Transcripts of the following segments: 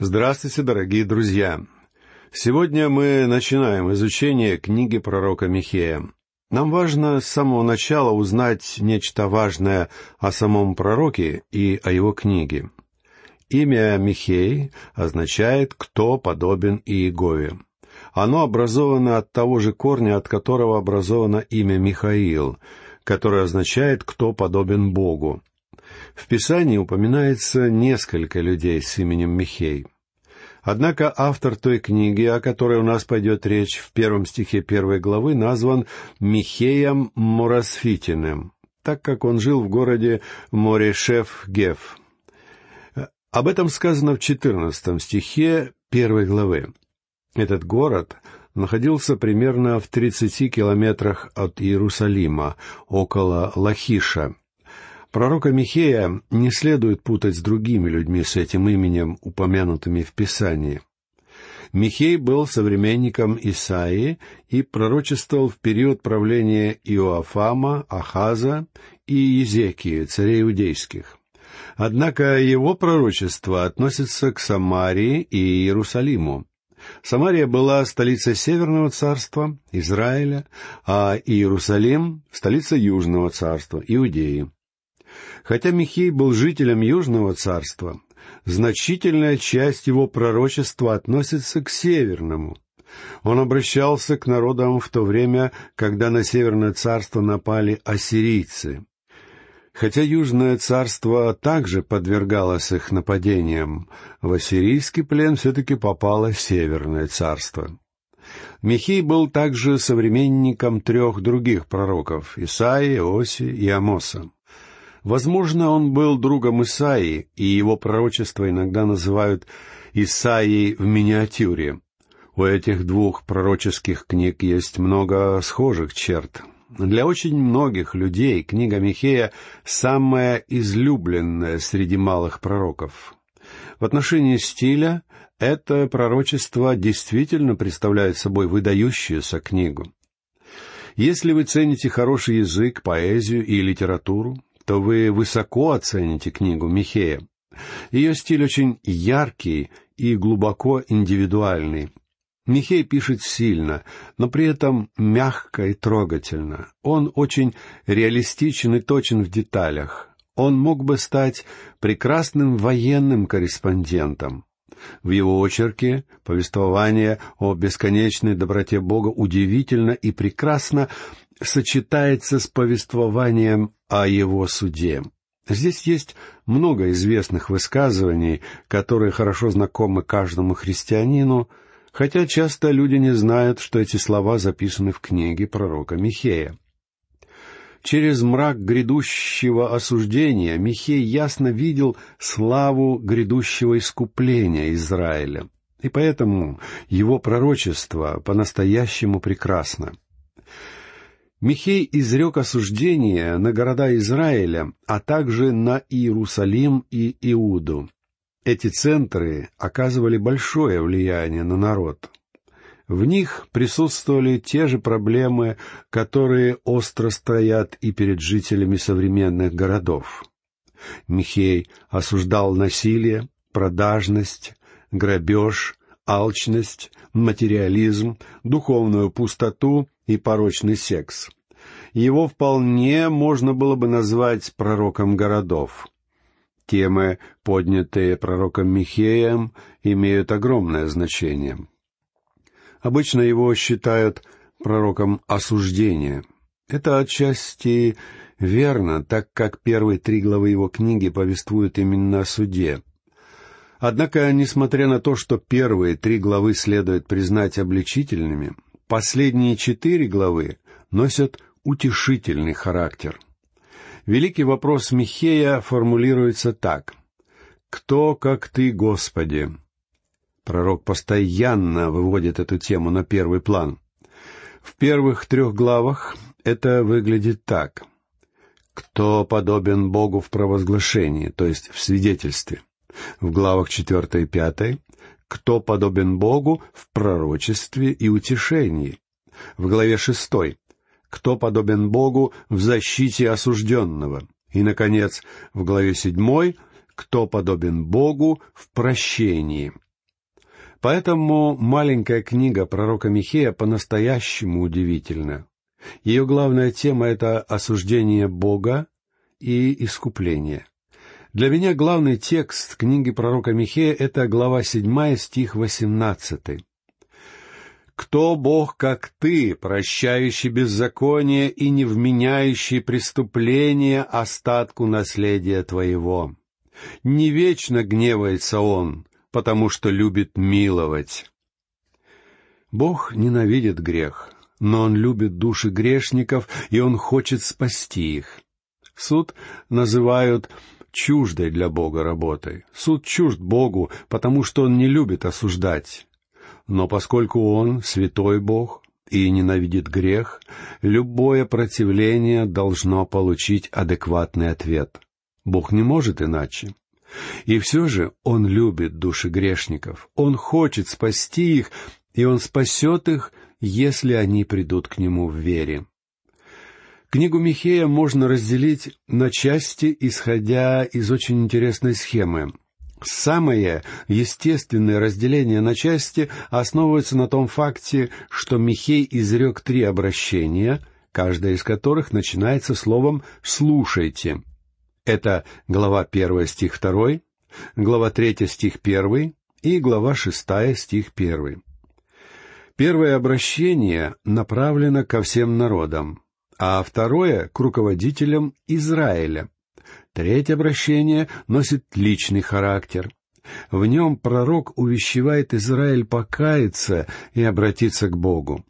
Здравствуйте, дорогие друзья! Сегодня мы начинаем изучение книги пророка Михея. Нам важно с самого начала узнать нечто важное о самом пророке и о его книге. Имя Михей означает «кто подобен Иегове». Оно образовано от того же корня, от которого образовано имя Михаил, которое означает «кто подобен Богу». В Писании упоминается несколько людей с именем Михей. Однако автор той книги, о которой у нас пойдет речь в первом стихе первой главы, назван Михеем Мурасфитиным, так как он жил в городе Морешев-Гев. Об этом сказано в четырнадцатом стихе первой главы. Этот город находился примерно в тридцати километрах от Иерусалима, около Лахиша, Пророка Михея не следует путать с другими людьми с этим именем, упомянутыми в Писании. Михей был современником Исаии и пророчествовал в период правления Иоафама, Ахаза и Езекии, царей иудейских. Однако его пророчество относится к Самарии и Иерусалиму. Самария была столицей Северного царства, Израиля, а Иерусалим — столица Южного царства, Иудеи. Хотя Михей был жителем Южного царства, значительная часть его пророчества относится к Северному. Он обращался к народам в то время, когда на Северное царство напали ассирийцы. Хотя Южное царство также подвергалось их нападениям, в ассирийский плен все-таки попало Северное царство. Михей был также современником трех других пророков — Исаии, Оси и Амоса. Возможно, он был другом Исаии, и его пророчество иногда называют Исаией в миниатюре. У этих двух пророческих книг есть много схожих черт. Для очень многих людей книга Михея самая излюбленная среди малых пророков. В отношении стиля это пророчество действительно представляет собой выдающуюся книгу. Если вы цените хороший язык, поэзию и литературу, то вы высоко оцените книгу Михея. Ее стиль очень яркий и глубоко индивидуальный. Михей пишет сильно, но при этом мягко и трогательно. Он очень реалистичен и точен в деталях. Он мог бы стать прекрасным военным корреспондентом. В его очерке повествование о бесконечной доброте Бога удивительно и прекрасно сочетается с повествованием о его суде. Здесь есть много известных высказываний, которые хорошо знакомы каждому христианину, хотя часто люди не знают, что эти слова записаны в книге пророка Михея. Через мрак грядущего осуждения Михей ясно видел славу грядущего искупления Израиля, и поэтому его пророчество по-настоящему прекрасно. Михей изрек осуждение на города Израиля, а также на Иерусалим и Иуду. Эти центры оказывали большое влияние на народ. В них присутствовали те же проблемы, которые остро стоят и перед жителями современных городов. Михей осуждал насилие, продажность, грабеж, алчность, материализм, духовную пустоту и порочный секс. Его вполне можно было бы назвать пророком городов. Темы, поднятые пророком Михеем, имеют огромное значение. Обычно его считают пророком осуждения. Это отчасти верно, так как первые три главы его книги повествуют именно о суде. Однако, несмотря на то, что первые три главы следует признать обличительными, последние четыре главы носят утешительный характер. Великий вопрос Михея формулируется так. «Кто, как Ты, Господи?» Пророк постоянно выводит эту тему на первый план. В первых трех главах это выглядит так. «Кто подобен Богу в провозглашении, то есть в свидетельстве?» В главах четвертой и пятой «Кто подобен Богу в пророчестве и утешении?» В главе шестой «Кто подобен Богу в защите осужденного?» И, наконец, в главе седьмой «Кто подобен Богу в прощении?» Поэтому маленькая книга пророка Михея по-настоящему удивительна. Ее главная тема — это осуждение Бога и искупление. Для меня главный текст книги пророка Михея — это глава 7, стих 18. «Кто Бог, как ты, прощающий беззаконие и не вменяющий преступление остатку наследия твоего? Не вечно гневается он, потому что любит миловать». Бог ненавидит грех, но Он любит души грешников, и Он хочет спасти их. Суд называют чуждой для Бога работой. Суд чужд Богу, потому что Он не любит осуждать. Но поскольку Он святой Бог и ненавидит грех, любое противление должно получить адекватный ответ. Бог не может иначе. И все же Он любит души грешников, Он хочет спасти их, и Он спасет их, если они придут к Нему в вере. Книгу Михея можно разделить на части, исходя из очень интересной схемы. Самое естественное разделение на части основывается на том факте, что Михей изрек три обращения, каждое из которых начинается словом «слушайте». Это глава 1 стих 2, глава 3 стих 1 и глава 6 стих 1. Первое обращение направлено ко всем народам, а второе — к руководителям Израиля. Третье обращение носит личный характер. В нем пророк увещевает Израиль покаяться и обратиться к Богу.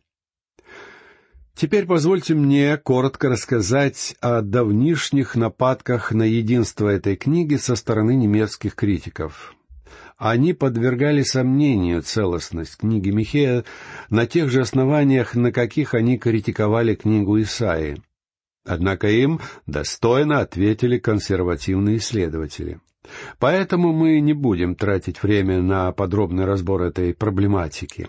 Теперь позвольте мне коротко рассказать о давнишних нападках на единство этой книги со стороны немецких критиков. Они подвергали сомнению целостность книги Михея на тех же основаниях, на каких они критиковали книгу Исаии. Однако им достойно ответили консервативные исследователи. Поэтому мы не будем тратить время на подробный разбор этой проблематики.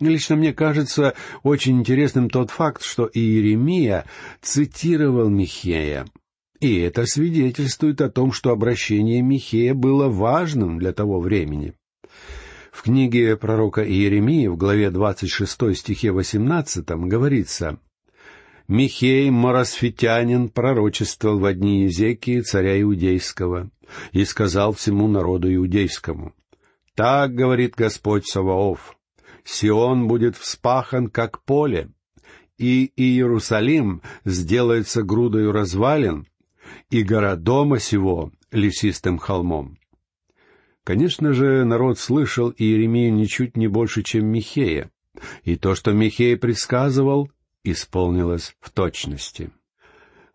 Лично мне кажется очень интересным тот факт, что Иеремия цитировал Михея, и это свидетельствует о том, что обращение Михея было важным для того времени. В книге пророка Иеремии в главе 26 стихе 18 говорится «Михей, Моросфитянин, пророчествовал в дни Езекии, царя Иудейского, и сказал всему народу иудейскому, «Так, — говорит Господь Саваоф, — Сион будет вспахан, как поле, и Иерусалим сделается грудою развалин, и гора дома сего лесистым холмом. Конечно же, народ слышал Иеремию ничуть не больше, чем Михея, и то, что Михей предсказывал, исполнилось в точности.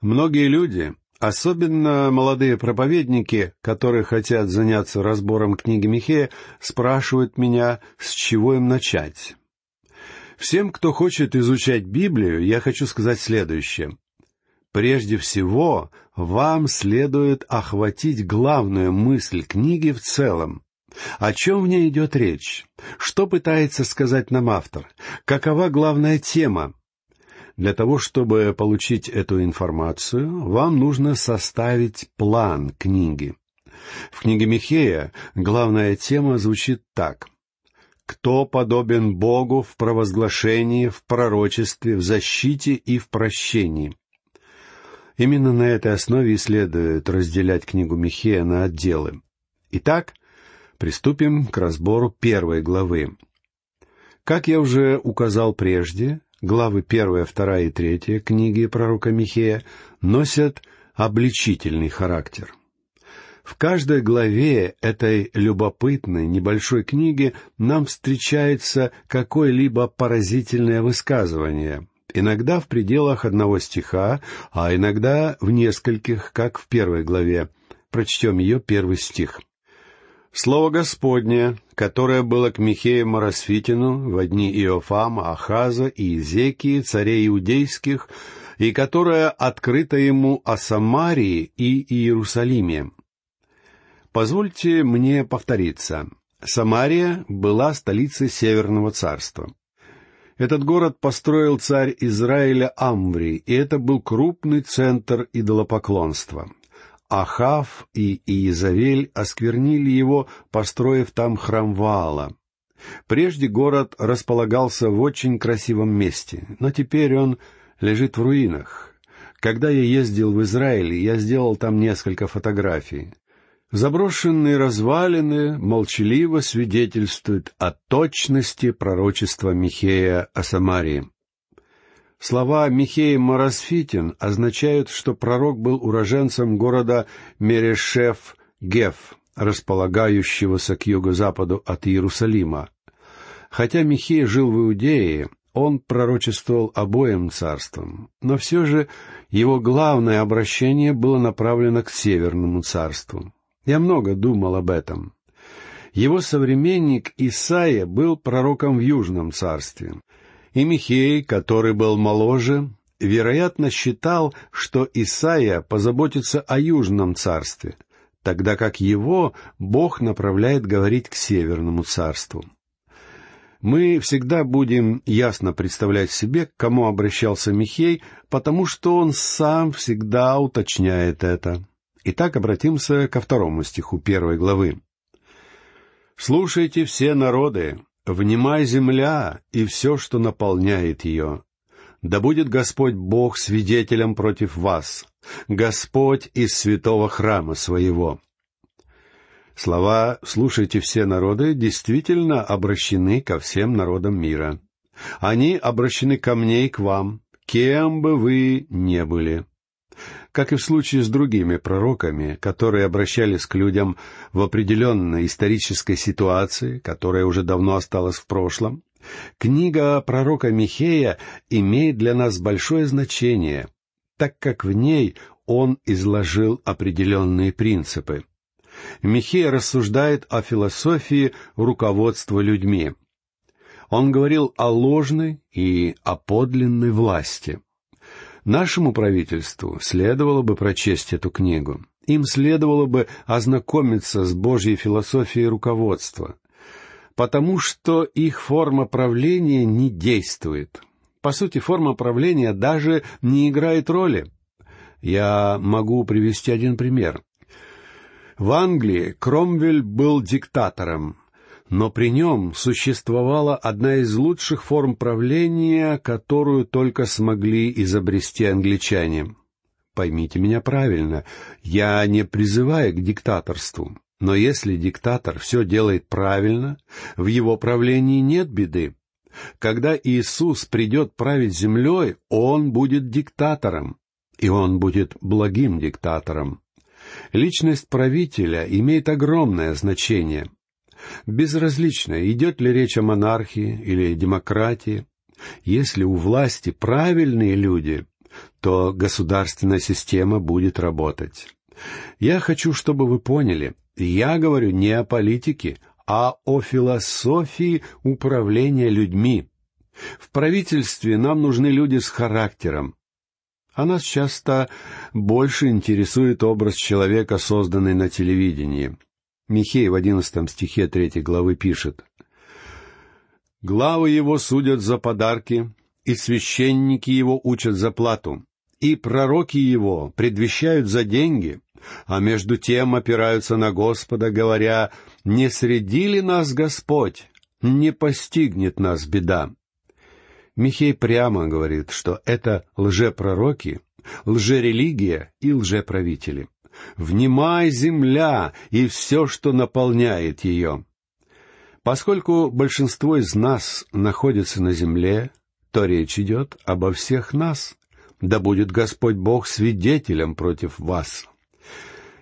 Многие люди, особенно молодые проповедники, которые хотят заняться разбором книги Михея, спрашивают меня, с чего им начать. Всем, кто хочет изучать Библию, я хочу сказать следующее. Прежде всего, вам следует охватить главную мысль книги в целом. О чем в ней идет речь? Что пытается сказать нам автор? Какова главная тема? Для того, чтобы получить эту информацию, вам нужно составить план книги. В книге Михея главная тема звучит так. «Кто подобен Богу в провозглашении, в пророчестве, в защите и в прощении?» Именно на этой основе и следует разделять книгу Михея на отделы. Итак, приступим к разбору первой главы. Как я уже указал прежде, главы первая, вторая и третья книги пророка Михея носят обличительный характер. В каждой главе этой любопытной небольшой книги нам встречается какое-либо поразительное высказывание, иногда в пределах одного стиха, а иногда в нескольких, как в первой главе. Прочтем ее первый стих. Слово Господне, которое было к Михею Моросфитину в дни Иофама, Ахаза и Изекии, царей иудейских, и которое открыто ему о Самарии и Иерусалиме. Позвольте мне повториться. Самария была столицей Северного царства. Этот город построил царь Израиля Амври, и это был крупный центр идолопоклонства. Ахав и Иезавель осквернили его, построив там храм Ваала. Прежде город располагался в очень красивом месте, но теперь он лежит в руинах. Когда я ездил в Израиль, я сделал там несколько фотографий. Заброшенные развалины молчаливо свидетельствуют о точности пророчества Михея о Самарии. Слова Михея Марасфитин означают, что пророк был уроженцем города Мерешев-Геф, располагающегося к юго-западу от Иерусалима. Хотя Михей жил в Иудее, он пророчествовал обоим царствам, но все же его главное обращение было направлено к Северному царству. Я много думал об этом. Его современник Исаия был пророком в Южном царстве, и Михей, который был моложе, вероятно, считал, что Исаия позаботится о Южном царстве, тогда как его Бог направляет говорить к Северному царству. Мы всегда будем ясно представлять себе, к кому обращался Михей, потому что он сам всегда уточняет это. Итак, обратимся ко второму стиху первой главы. «Слушайте все народы, внимай земля и все, что наполняет ее. Да будет Господь Бог свидетелем против вас, Господь из святого храма своего». Слова «слушайте все народы» действительно обращены ко всем народам мира. Они обращены ко мне и к вам, кем бы вы не были. Как и в случае с другими пророками, которые обращались к людям в определенной исторической ситуации, которая уже давно осталась в прошлом, книга пророка Михея имеет для нас большое значение, так как в ней он изложил определенные принципы. Михей рассуждает о философии руководства людьми. Он говорил о ложной и о подлинной власти. Нашему правительству следовало бы прочесть эту книгу. Им следовало бы ознакомиться с Божьей философией руководства, потому что их форма правления не действует. По сути, форма правления даже не играет роли. Я могу привести один пример. В Англии Кромвель был диктатором, но при нем существовала одна из лучших форм правления, которую только смогли изобрести англичане. Поймите меня правильно, я не призываю к диктаторству, но если диктатор все делает правильно, в его правлении нет беды. Когда Иисус придет править землей, Он будет диктатором, и Он будет благим диктатором. Личность правителя имеет огромное значение. Безразлично, идет ли речь о монархии или демократии. Если у власти правильные люди, то государственная система будет работать. Я хочу, чтобы вы поняли, я говорю не о политике, а о философии управления людьми. В правительстве нам нужны люди с характером. А нас часто больше интересует образ человека, созданный на телевидении. Михей в одиннадцатом стихе третьей главы пишет. «Главы его судят за подарки, и священники его учат за плату, и пророки его предвещают за деньги, а между тем опираются на Господа, говоря, «Не среди ли нас Господь? Не постигнет нас беда». Михей прямо говорит, что это лжепророки, лжерелигия и лжеправители. «Внимай, земля, и все, что наполняет ее». Поскольку большинство из нас находится на земле, то речь идет обо всех нас. Да будет Господь Бог свидетелем против вас.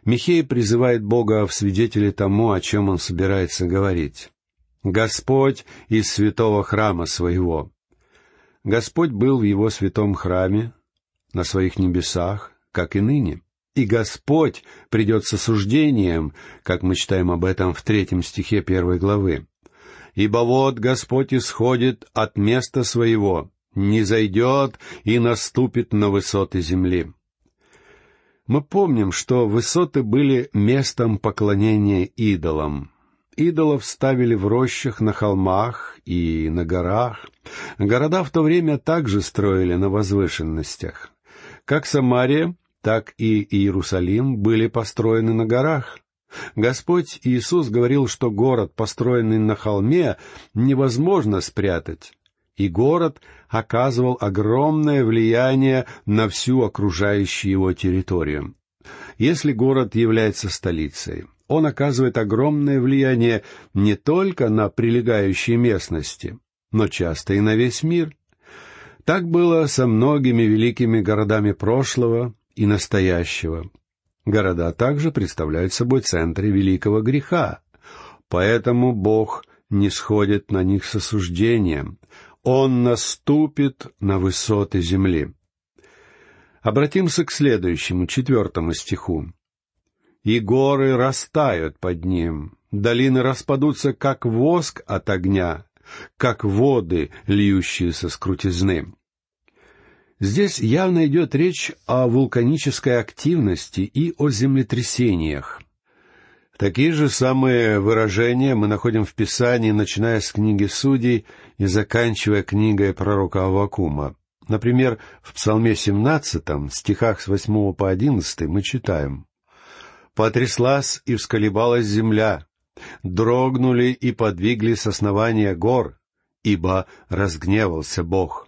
Михей призывает Бога в свидетели тому, о чем он собирается говорить. Господь из святого храма своего. Господь был в его святом храме, на своих небесах, как и ныне. И Господь придет с осуждением, как мы читаем об этом в третьем стихе первой главы. «Ибо вот Господь исходит от места своего, не зайдет и наступит на высоты земли». Мы помним, что высоты были местом поклонения идолам. Идолов ставили в рощах, на холмах и на горах. Города в то время также строили на возвышенностях. Как Самария, так и Иерусалим были построены на горах. Господь Иисус говорил, что город, построенный на холме, невозможно спрятать, и город оказывал огромное влияние на всю окружающую его территорию. Если город является столицей, он оказывает огромное влияние не только на прилегающие местности, но часто и на весь мир. Так было со многими великими городами прошлого и настоящего. Города также представляют собой центры великого греха, поэтому Бог не сходит на них с осуждением. Он наступит на высоты земли. Обратимся к следующему, четвертому стиху. «И горы растают под ним, долины распадутся, как воск от огня, как воды, льющиеся с крутизны». Здесь явно идет речь о вулканической активности и о землетрясениях. Такие же самые выражения мы находим в Писании, начиная с книги Судей и заканчивая книгой пророка Авакума. Например, в Псалме 17, стихах с 8 по 11 мы читаем «Потряслась и всколебалась земля, дрогнули и подвиглись основания гор, ибо разгневался Бог.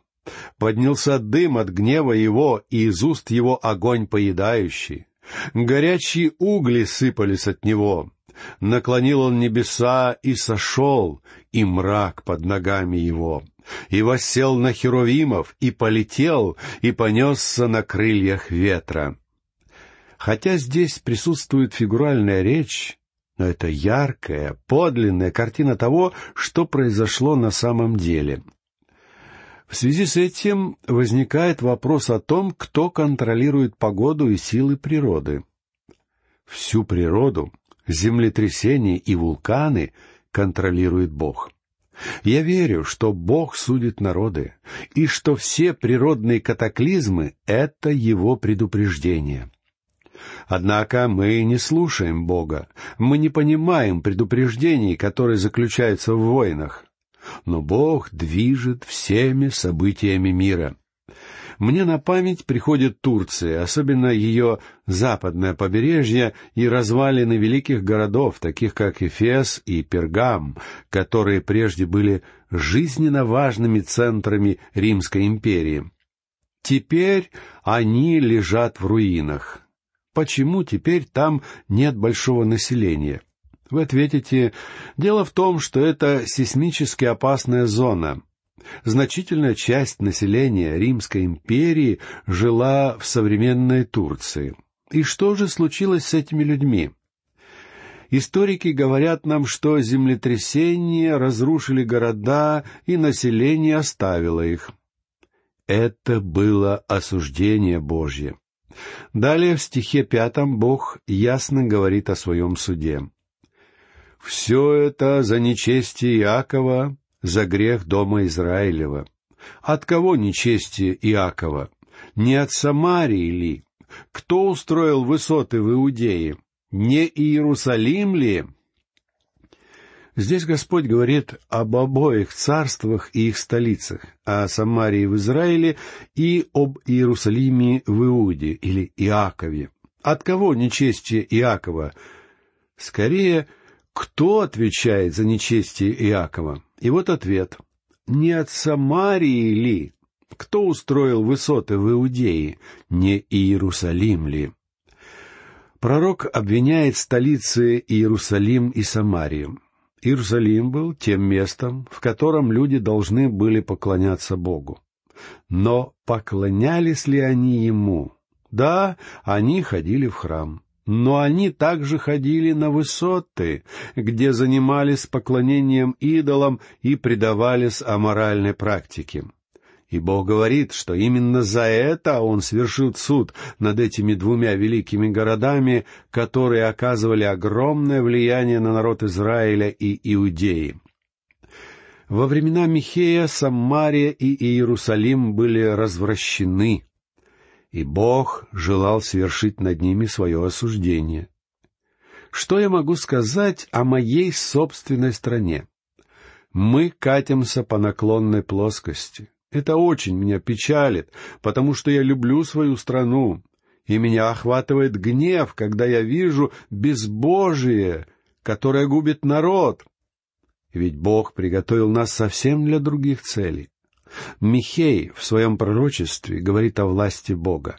Поднялся дым от гнева его, и из уст его огонь поедающий. Горячие угли сыпались от него. Наклонил он небеса и сошел, и мрак под ногами его и воссел на херувимов, и полетел, и понесся на крыльях ветра. Хотя здесь присутствует фигуральная речь, но это яркая, подлинная картина того, что произошло на самом деле. В связи с этим возникает вопрос о том, кто контролирует погоду и силы природы. Всю природу, землетрясения и вулканы контролирует Бог. Я верю, что Бог судит народы, и что все природные катаклизмы — это Его предупреждение. Однако мы не слушаем Бога, мы не понимаем предупреждений, которые заключаются в войнах. Но Бог движет всеми событиями мира. Мне на память приходит Турция, особенно ее западное побережье и развалины великих городов, таких как Эфес и Пергам, которые прежде были жизненно важными центрами Римской империи. Теперь они лежат в руинах. Почему теперь там нет большого населения? Вы ответите, дело в том, что это сейсмически опасная зона — Значительная часть населения Римской империи жила в современной Турции. И что же случилось с этими людьми? Историки говорят нам, что землетрясения разрушили города, и население оставило их. Это было осуждение Божье. Далее в стихе пятом Бог ясно говорит о своем суде. «Все это за нечестие Иакова за грех дома Израилева. От кого нечестие Иакова? Не от Самарии ли? Кто устроил высоты в Иудее? Не Иерусалим ли? Здесь Господь говорит об обоих царствах и их столицах, о Самарии в Израиле и об Иерусалиме в Иуде или Иакове. От кого нечестие Иакова? Скорее, кто отвечает за нечестие Иакова? И вот ответ. Не от Самарии ли? Кто устроил высоты в Иудее? Не Иерусалим ли? Пророк обвиняет столицы Иерусалим и Самарию. Иерусалим был тем местом, в котором люди должны были поклоняться Богу. Но поклонялись ли они Ему? Да, они ходили в храм. Но они также ходили на высоты, где занимались поклонением идолам и предавались аморальной практике. И Бог говорит, что именно за это Он свершит суд над этими двумя великими городами, которые оказывали огромное влияние на народ Израиля и Иудеи. Во времена Михея Самария и Иерусалим были развращены, и Бог желал свершить над ними свое осуждение. Что я могу сказать о моей собственной стране? Мы катимся по наклонной плоскости. Это очень меня печалит, потому что я люблю свою страну, и меня охватывает гнев, когда я вижу безбожие, которое губит народ. Ведь Бог приготовил нас совсем для других целей. Михей в своем пророчестве говорит о власти Бога.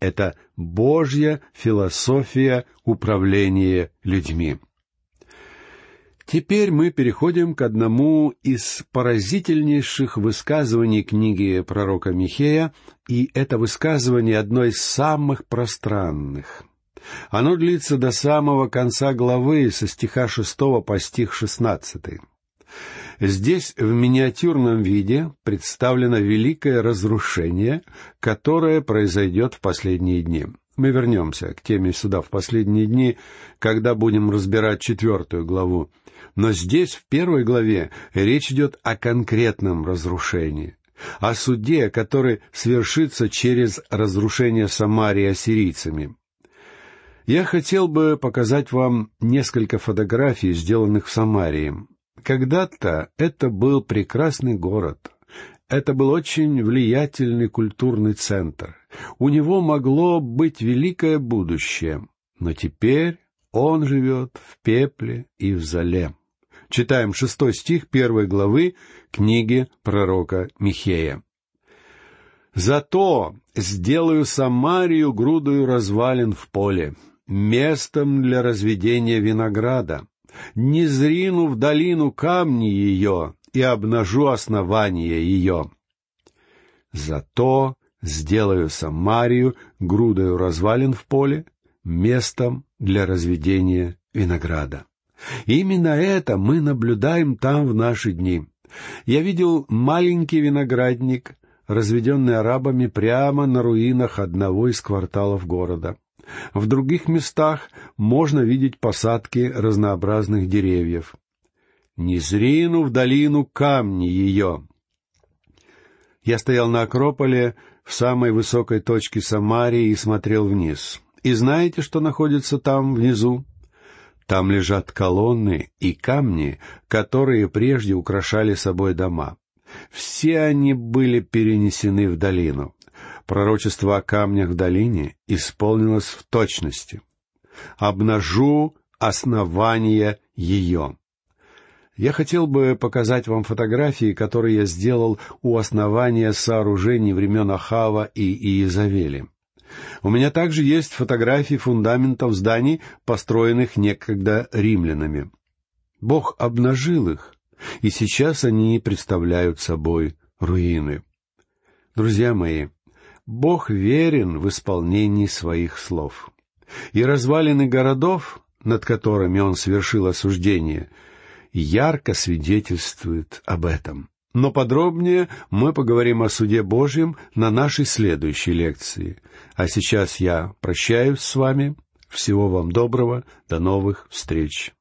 Это Божья философия управления людьми. Теперь мы переходим к одному из поразительнейших высказываний книги пророка Михея, и это высказывание одно из самых пространных. Оно длится до самого конца главы, со стиха шестого по стих шестнадцатый. Здесь в миниатюрном виде представлено великое разрушение, которое произойдет в последние дни. Мы вернемся к теме суда в последние дни, когда будем разбирать четвертую главу. Но здесь, в первой главе, речь идет о конкретном разрушении, о суде, который свершится через разрушение Самарии ассирийцами. Я хотел бы показать вам несколько фотографий, сделанных в Самарии. Когда-то это был прекрасный город. Это был очень влиятельный культурный центр. У него могло быть великое будущее. Но теперь он живет в пепле и в зале. Читаем шестой стих первой главы книги пророка Михея. «Зато сделаю Самарию грудою развалин в поле, местом для разведения винограда, не зрину в долину камни ее и обнажу основание ее. Зато сделаю Самарию грудою развалин в поле, местом для разведения винограда. Именно это мы наблюдаем там в наши дни. Я видел маленький виноградник, разведенный арабами прямо на руинах одного из кварталов города. В других местах можно видеть посадки разнообразных деревьев. «Не зрину в долину камни ее». Я стоял на Акрополе в самой высокой точке Самарии и смотрел вниз. И знаете, что находится там внизу? Там лежат колонны и камни, которые прежде украшали собой дома. Все они были перенесены в долину пророчество о камнях в долине исполнилось в точности. «Обнажу основание ее». Я хотел бы показать вам фотографии, которые я сделал у основания сооружений времен Ахава и Иезавели. У меня также есть фотографии фундаментов зданий, построенных некогда римлянами. Бог обнажил их, и сейчас они представляют собой руины. Друзья мои, Бог верен в исполнении своих слов. И развалины городов, над которыми он совершил осуждение, ярко свидетельствуют об этом. Но подробнее мы поговорим о суде Божьем на нашей следующей лекции. А сейчас я прощаюсь с вами. Всего вам доброго. До новых встреч.